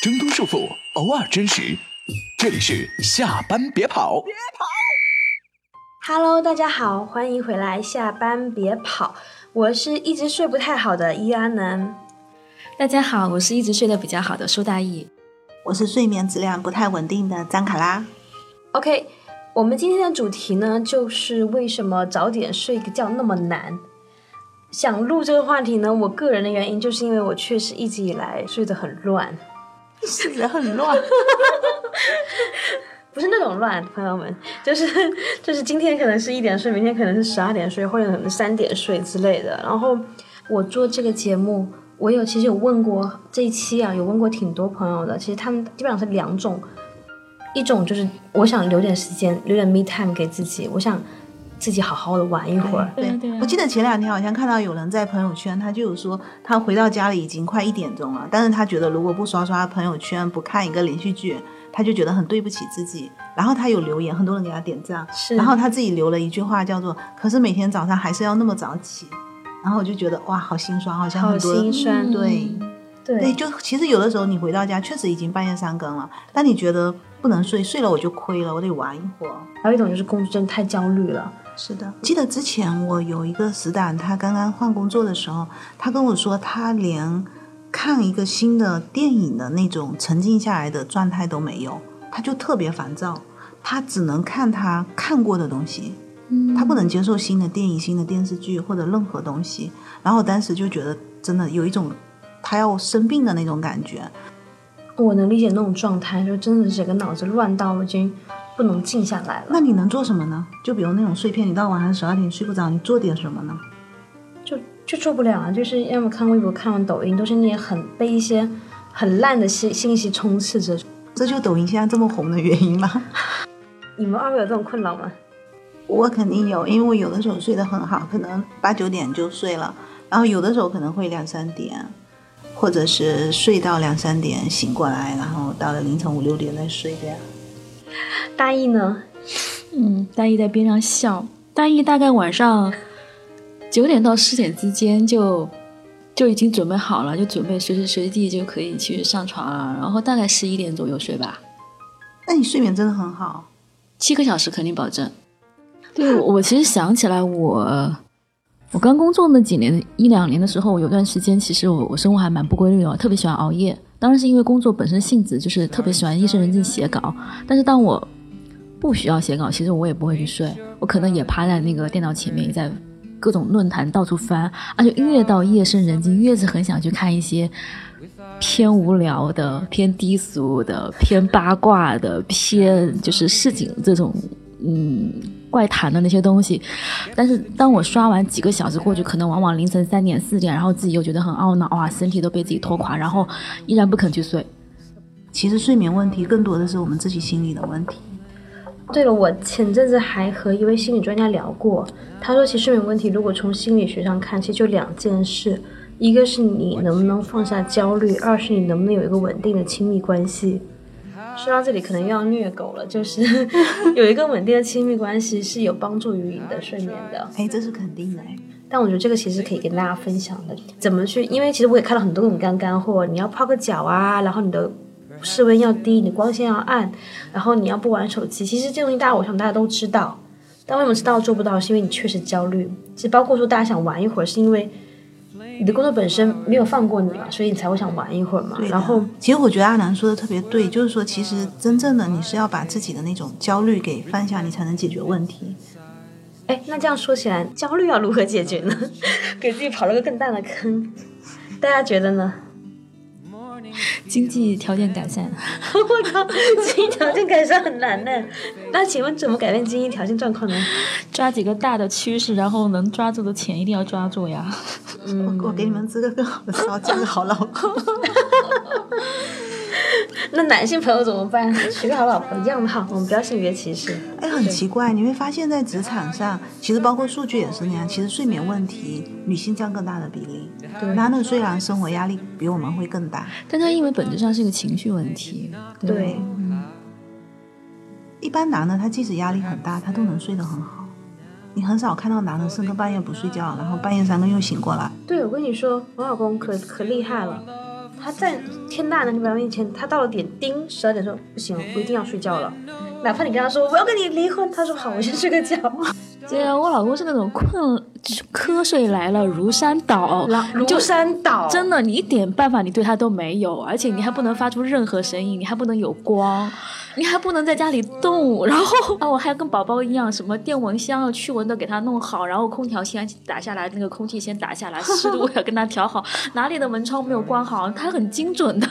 挣脱束缚，偶尔真实。这里是下班别跑。别跑。Hello，大家好，欢迎回来。下班别跑，我是一直睡不太好的伊安南。大家好，我是一直睡得比较好的苏大义。我是睡眠质量不太稳定的张卡拉。OK，我们今天的主题呢，就是为什么早点睡个觉那么难。想录这个话题呢，我个人的原因就是因为我确实一直以来睡得很乱，睡得很乱，不是那种乱，朋友们，就是 就是今天可能是一点睡，明天可能是十二点睡，或者可能三点睡之类的。然后我做这个节目，我有其实有问过这一期啊，有问过挺多朋友的，其实他们基本上是两种，一种就是我想留点时间，留点 me time 给自己，我想。自己好好的玩一会儿。对，我记得前两天好像看到有人在朋友圈，他就有说他回到家里已经快一点钟了，但是他觉得如果不刷刷朋友圈，不看一个连续剧，他就觉得很对不起自己。然后他有留言，很多人给他点赞。是。然后他自己留了一句话，叫做“可是每天早上还是要那么早起”。然后我就觉得哇，好心酸，好像很多。好心酸。对。对。就其实有的时候你回到家确实已经半夜三更了，但你觉得不能睡，睡了我就亏了，我得玩一会儿。还有一种就是工作真的太焦虑了。是的，记得之前我有一个死党，他刚刚换工作的时候，他跟我说，他连看一个新的电影的那种沉浸下来的状态都没有，他就特别烦躁，他只能看他看过的东西，他不能接受新的电影、新的电视剧或者任何东西。然后我当时就觉得真的有一种他要生病的那种感觉。我能理解那种状态，就真的是整个脑子乱到已经。不能静下来了。那你能做什么呢？就比如那种碎片，你到晚上十二点睡不着，你做点什么呢？就就做不了啊！就是要么看微博，看完抖音，都是那些很被一些很烂的信信息充斥着。这就抖音现在这么红的原因吗？你们二位有这种困扰吗？我肯定有，因为我有的时候睡得很好，可能八九点就睡了，然后有的时候可能会两三点，或者是睡到两三点醒过来，然后到了凌晨五六点再睡这样。大意呢？嗯，大意在边上笑。大意大概晚上九点到十点之间就就已经准备好了，就准备随时随地就可以去上床了。然后大概十一点左右睡吧。那你睡眠真的很好，七个小时肯定保证。对，我其实想起来，我我刚工作那几年一两年的时候，我有段时间其实我我生活还蛮不规律的，特别喜欢熬夜。当然是因为工作本身性质，就是特别喜欢夜深人静写稿。但是当我不需要写稿，其实我也不会去睡，我可能也趴在那个电脑前面，在各种论坛到处翻，而且越到夜深人静，越是很想去看一些偏无聊的、偏低俗的、偏八卦的、偏就是市井这种嗯怪谈的那些东西。但是当我刷完几个小时过去，可能往往凌晨三点四点，然后自己又觉得很懊恼，哇，身体都被自己拖垮，然后依然不肯去睡。其实睡眠问题更多的是我们自己心理的问题。对了，我前阵子还和一位心理专家聊过，他说，其实睡眠问题如果从心理学上看，其实就两件事，一个是你能不能放下焦虑，二是你能不能有一个稳定的亲密关系。说到这里可能又要虐狗了，就是 有一个稳定的亲密关系是有帮助于你的睡眠的。哎，这是肯定的哎。但我觉得这个其实可以跟大家分享的，怎么去？因为其实我也看了很多种干干货，你要泡个脚啊，然后你的。室温要低，你光线要暗，然后你要不玩手机。其实这东西大家，我想大家都知道，但为什么知道做不到？是因为你确实焦虑。其实包括说大家想玩一会儿，是因为你的工作本身没有放过你嘛，所以你才会想玩一会儿嘛。然后，其实我觉得阿南说的特别对，就是说，其实真正的你是要把自己的那种焦虑给放下，你才能解决问题。哎，那这样说起来，焦虑要如何解决呢？给自己刨了个更大的坑，大家觉得呢？经济条件改善，我靠，经济条件改善很难呢。那请问怎么改变经济条件状况呢？抓几个大的趋势，然后能抓住的钱一定要抓住呀。嗯，我给你们支个更好的招，嫁个好老公。那男性朋友怎么办？娶个好老婆一样的好，我们不要性别歧视。哎，很奇怪，你会发现在职场上，其实包括数据也是那样。其实睡眠问题，女性占更大的比例。对，男的虽然生活压力比我们会更大，但他因为本质上是一个情绪问题。对，嗯一般男的他即使压力很大，他都能睡得很好。你很少看到男的深更半夜不睡觉，然后半夜三更又醒过来。对，我跟你说，我老公可可厉害了。他在天大的那表面前，他到了点叮十二点说不行，我一定要睡觉了。哪怕你跟他说我要跟你离婚，他说好，我先睡个觉。对啊，我老公是那种困瞌睡来了如山倒，如山倒，真的，你一点办法你对他都没有，而且你还不能发出任何声音，你还不能有光。你还不能在家里动，然后啊，我还要跟宝宝一样，什么电蚊香啊、驱蚊的给他弄好，然后空调先打下来，那个空气先打下来，湿度要跟他调 好，哪里的门窗没有关好，他很精准的，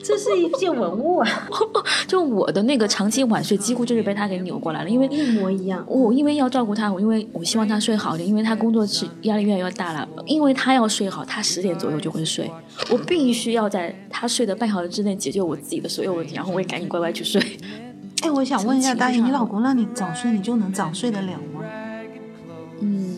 这是一件文物啊！就我的那个长期晚睡，几乎就是被他给扭过来了，因为一模一样。我因为要照顾他，我因为我希望他睡好点，因为他工作是压力越来越大了，因为他要睡好，他十点左右就会睡，我必须要在他睡的半小时之内解决我自己的所有问题，然后我也赶紧乖乖去睡。哎，我想问一下大姨，你老公让你早睡，你就能早睡得了吗？嗯，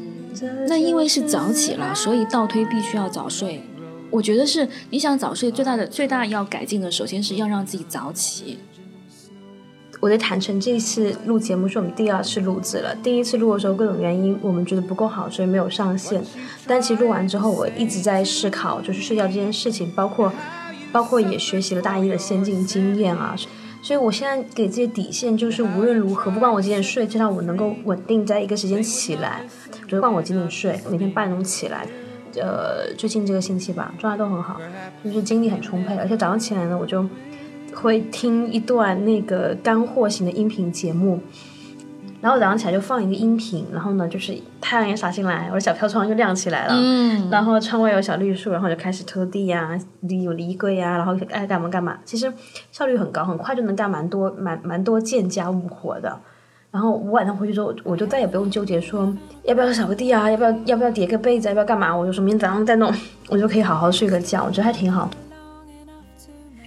那因为是早起了，所以倒推必须要早睡。我觉得是你想早睡，最大的最大要改进的，首先是要让自己早起。我得坦诚，这一次录节目是我们第二次录制了。第一次录的时候，各种原因我们觉得不够好，所以没有上线。但其实录完之后，我一直在思考，就是睡觉这件事情，包括包括也学习了大一的先进经验啊。所以，我现在给自己底线就是，无论如何，不管我几点睡，至少我能够稳定在一个时间起来。不管我几点睡，每天八点钟起来。呃，最近这个星期吧，状态都很好，就是精力很充沛。而且早上起来呢，我就会听一段那个干货型的音频节目。然后早上起来就放一个音频，然后呢，就是太阳也洒进来，我的小飘窗就亮起来了。嗯。然后窗外有小绿树，然后就开始拖地呀，有离柜呀，然后爱干嘛干嘛。其实效率很高，很快就能干蛮多蛮蛮多件家务活的。然后我晚上回去之后，我就再也不用纠结说要不要扫个地啊，要不要要不要叠个被子，要不要干嘛，我就说明天早上再弄，我就可以好好睡个觉，我觉得还挺好。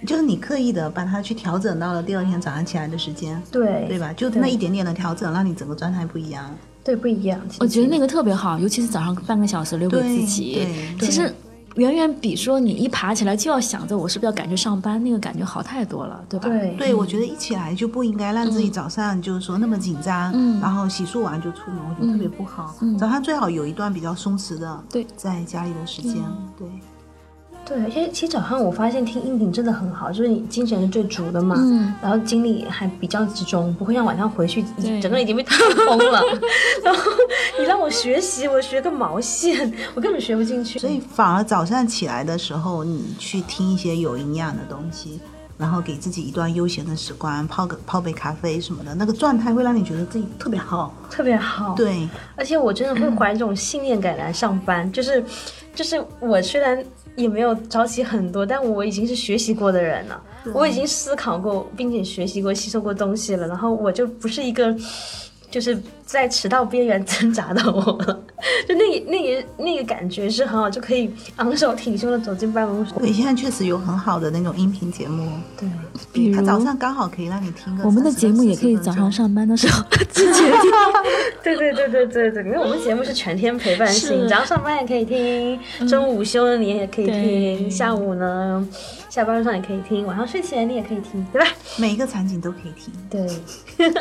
就是你刻意的把它去调整到了第二天早上起来的时间，对对吧？就那一点点的调整，让你整个状态不一样。对，不一样。我觉得那个特别好，尤其是早上半个小时留给自己。其实远远比说你一爬起来就要想着我是不是要赶去上班，那个感觉好太多了，对吧？对，对我觉得一起来就不应该让自己早上就是说那么紧张，然后洗漱完就出门，我觉得特别不好。早上最好有一段比较松弛的，对，在家里的时间，对。对，而且其实早上我发现听音频真的很好，就是你精神是最足的嘛，嗯，然后精力还比较集中，不会像晚上回去整个人已经被掏空了。然后你让我学习，我学个毛线，我根本学不进去。所以反而早上起来的时候，你去听一些有营养的东西，然后给自己一段悠闲的时光，泡个泡杯咖啡什么的，那个状态会让你觉得自己特别好，特别好。对，而且我真的会怀这种信念感来上班，就是就是我虽然。也没有早起很多，但我已经是学习过的人了，我已经思考过，并且学习过、吸收过东西了，然后我就不是一个。就是在迟到边缘挣扎的我，就那那个那个感觉是很好，就可以昂首挺胸的走进办公室。对，现在确实有很好的那种音频节目，对，比如他早上刚好可以让你听个。我们的节目也可以早上上班的时候 之前听。对对对对对对，因为我们节目是全天陪伴型，早上上班也可以听，中午午休了你也可以听，下午呢下班路上也可以听，晚上睡前你也可以听，对吧？每一个场景都可以听。对。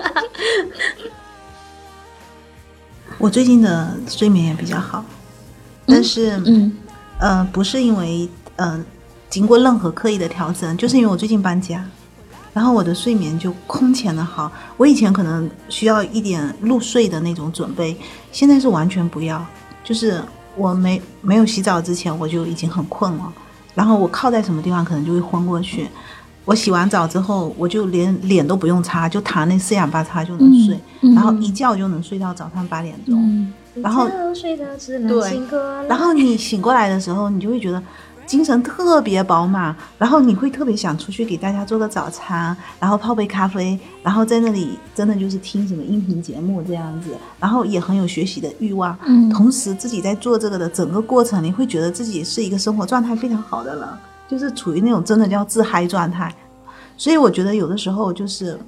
我最近的睡眠也比较好，但是，嗯，呃，不是因为，嗯，经过任何刻意的调整，就是因为我最近搬家，然后我的睡眠就空前的好。我以前可能需要一点入睡的那种准备，现在是完全不要。就是我没没有洗澡之前，我就已经很困了，然后我靠在什么地方，可能就会昏过去。我洗完澡之后，我就连脸都不用擦，就躺那四仰八叉就能睡，然后一觉就能睡到早上八点钟。然后对，然后你醒过来的时候，你就会觉得精神特别饱满，然后你会特别想出去给大家做个早餐，然后泡杯咖啡，然后在那里真的就是听什么音频节目这样子，然后也很有学习的欲望。嗯，同时自己在做这个的整个过程，你会觉得自己是一个生活状态非常好的人。就是处于那种真的叫自嗨状态，所以我觉得有的时候就是，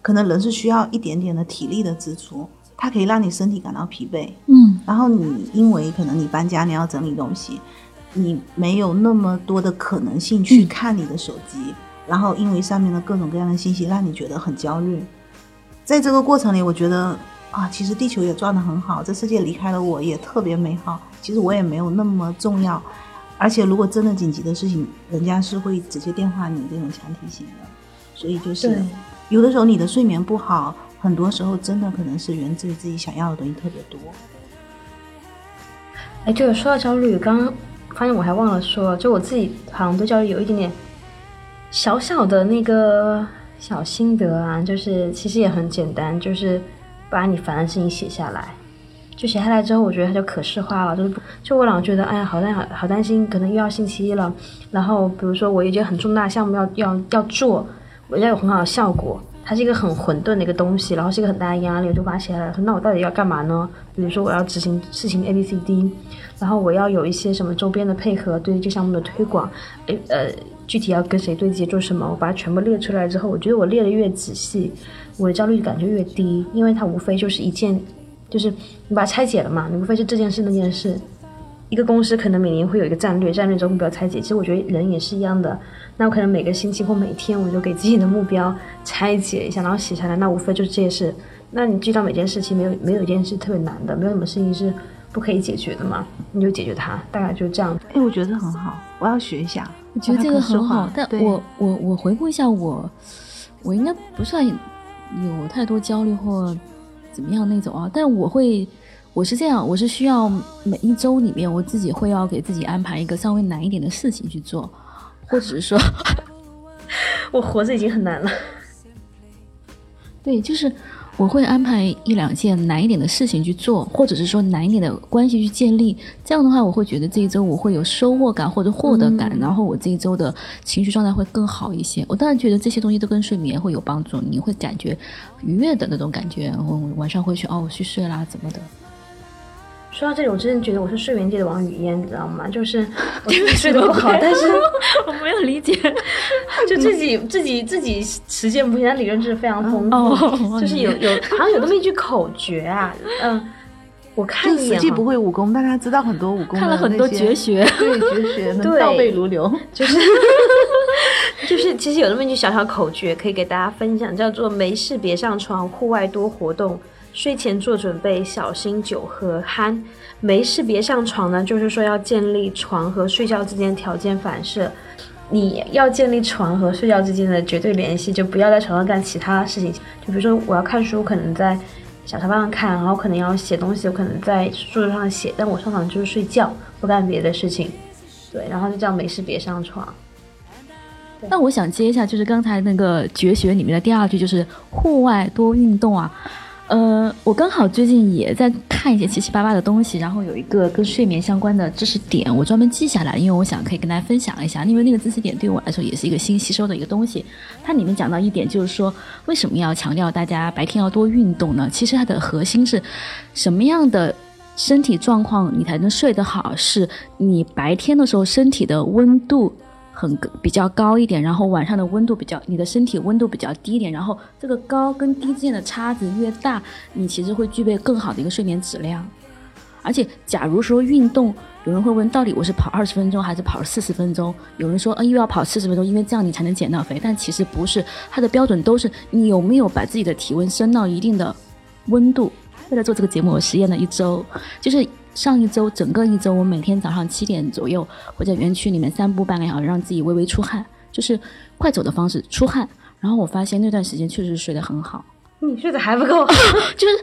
可能人是需要一点点的体力的支出，它可以让你身体感到疲惫，嗯，然后你因为可能你搬家你要整理东西，你没有那么多的可能性去看你的手机，然后因为上面的各种各样的信息让你觉得很焦虑，在这个过程里，我觉得啊，其实地球也转得很好，这世界离开了我也特别美好，其实我也没有那么重要。而且如果真的紧急的事情，人家是会直接电话你这种强提醒的。所以就是有的时候你的睡眠不好，很多时候真的可能是源自于自己想要的东西特别多。哎，就是，说到焦虑，刚刚发现我还忘了说，就我自己好像对焦虑有一点点小小的那个小心得啊，就是其实也很简单，就是把你烦的事情写下来。就写下来之后，我觉得它就可视化了，就是就我老觉得，哎呀，好担好好担心，可能又要星期一了。然后比如说我有一件很重大项目要要要做，我要有很好的效果，它是一个很混沌的一个东西，然后是一个很大的压力，我就把它写下来。说那我到底要干嘛呢？比如说我要执行事情 A B C D，然后我要有一些什么周边的配合，对于这项目的推广，诶呃，具体要跟谁对接做什么，我把它全部列出来之后，我觉得我列的越仔细，我的焦虑感就越低，因为它无非就是一件，就是你把它拆解了嘛，你无非是这件事那件事。一个公司可能每年会有一个战略，战略之后目标拆解。其实我觉得人也是一样的，那我可能每个星期或每天我就给自己的目标拆解一下，然后写下来。那无非就是这些事。那你知道每件事情没有没有一件事特别难的，没有什么事情是不可以解决的嘛？你就解决它，大概就这样。哎，我觉得很好，我要学一下。我觉得这个很好，但我我我回顾一下我，我应该不算有太多焦虑或怎么样那种啊，但我会，我是这样，我是需要每一周里面我自己会要给自己安排一个稍微难一点的事情去做，或者是说，我活着已经很难了。对，就是我会安排一两件难一点的事情去做，或者是说难一点的关系去建立。这样的话，我会觉得这一周我会有收获感或者获得感，然后我这一周的情绪状态会更好一些。我当然觉得这些东西都跟睡眠会有帮助，你会感觉愉悦的那种感觉，然后晚上会去哦，我去睡啦，怎么的。说到这里，我真的觉得我是睡眠界的王语嫣，你知道吗？就是我睡得不好，但是 我没有理解，就自己自己自己实践不行，但理论知识非常丰富。哦就是有有好像有那么一句口诀啊，嗯，我看就实际一眼哈不会武功，但他知道很多武功看了很多绝学对绝学 倒背如流。就是就是，其实有那么一句小小口诀可以给大家分享，叫做“没事别上床，户外多活动，睡前做准备，小心酒喝酣”。没事别上床呢，就是说要建立床和睡觉之间条件反射。你要建立床和睡觉之间的绝对联系，就不要在床上干其他事情。就比如说我要看书，可能在小沙发上看，然后可能要写东西，我可能在桌子上写，但我上床就是睡觉，不干别的事情。对，然后就叫没事别上床。那我想接一下，就是刚才那个绝学里面的第二句，就是户外多运动啊。呃，我刚好最近也在看一些七七八八的东西，然后有一个跟睡眠相关的知识点，我专门记下来，因为我想可以跟大家分享一下，因为那个知识点对我来说也是一个新吸收的一个东西。它里面讲到一点，就是说为什么要强调大家白天要多运动呢？其实它的核心是什么样的？身体状况你才能睡得好，是你白天的时候身体的温度很比较高一点，然后晚上的温度比较，你的身体温度比较低一点，然后这个高跟低之间的差值越大，你其实会具备更好的一个睡眠质量。而且，假如说运动，有人会问，到底我是跑二十分钟还是跑四十分钟？有人说，呃，又要跑四十分钟，因为这样你才能减到肥。但其实不是，它的标准都是你有没有把自己的体温升到一定的温度。为了做这个节目，我实验了一周，就是上一周整个一周，我每天早上七点左右会在园区里面散步半个小时，让自己微微出汗，就是快走的方式出汗。然后我发现那段时间确实睡得很好，你睡得还不够，就是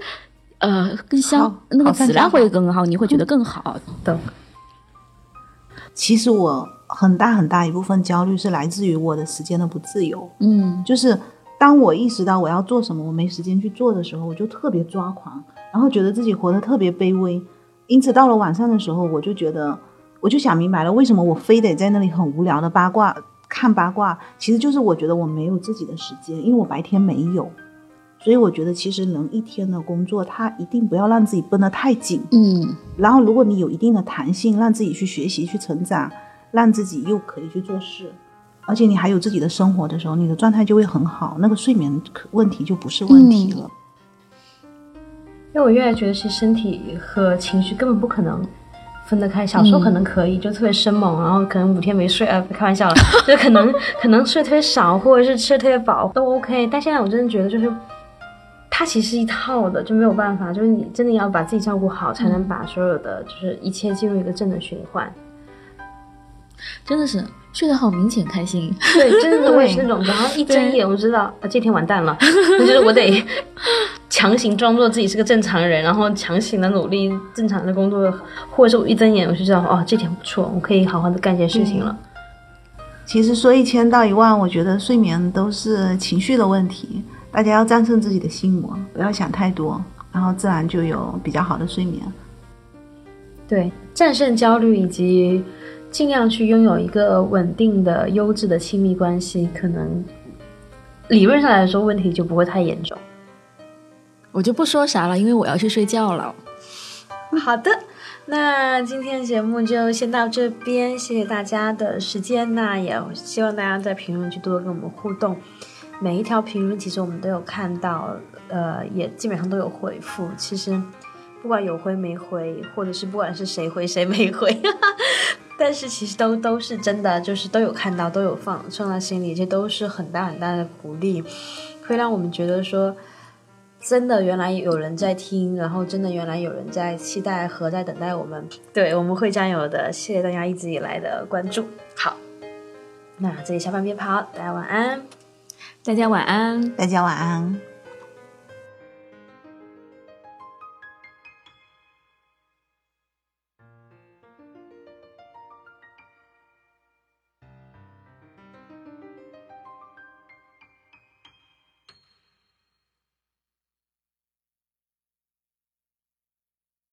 呃更香，那个好质量会更好，你会觉得更好。懂？其实我很大很大一部分焦虑是来自于我的时间的不自由，嗯，就是当我意识到我要做什么，我没时间去做的时候，我就特别抓狂，然后觉得自己活得特别卑微。因此到了晚上的时候，我就觉得，我就想明白了，为什么我非得在那里很无聊的八卦看八卦，其实就是我觉得我没有自己的时间，因为我白天没有。所以我觉得，其实能一天的工作，他一定不要让自己绷得太紧。嗯，然后，如果你有一定的弹性，让自己去学习、去成长，让自己又可以去做事，而且你还有自己的生活的时候，你的状态就会很好，那个睡眠问题就不是问题了。因为我越来越觉得，其实身体和情绪根本不可能分得开。小时候可能可以，就特别生猛，然后可能五天没睡，呃，开玩笑了，就可能可能睡特别少，或者是吃的特别饱都 OK。但现在我真的觉得，就是它其实是一套的，就没有办法，就是你真的要把自己照顾好，才能把所有的就是一切进入一个正的循环。真的是睡得好明显开心。对，真的我也是 那种，然后一睁眼我知道啊，这天完蛋了，我觉得我得 强行装作自己是个正常人，然后强行的努力正常的工作，或者是我一睁眼我就知道哦，这点不错，我可以好好的干件事情了。其实说一千道一万，我觉得睡眠都是情绪的问题，大家要战胜自己的心魔，不要想太多，然后自然就有比较好的睡眠。对，战胜焦虑以及尽量去拥有一个稳定的、优质的亲密关系，可能理论上来说问题就不会太严重。我就不说啥了，因为我要去睡觉了。好的，那今天的节目就先到这边，谢谢大家的时间。那也希望大家在评论区多多跟我们互动，每一条评论其实我们都有看到，呃，也基本上都有回复。其实不管有回没回，或者是不管是谁回谁没回，但是其实都都是真的，就是都有看到，都有放放在心里，这都是很大很大的鼓励，会让我们觉得说。真的，原来有人在听，然后真的原来有人在期待和在等待我们，对，我们会加油的。谢谢大家一直以来的关注。好，那这里下班别跑，大家晚安，大家晚安，大家晚安。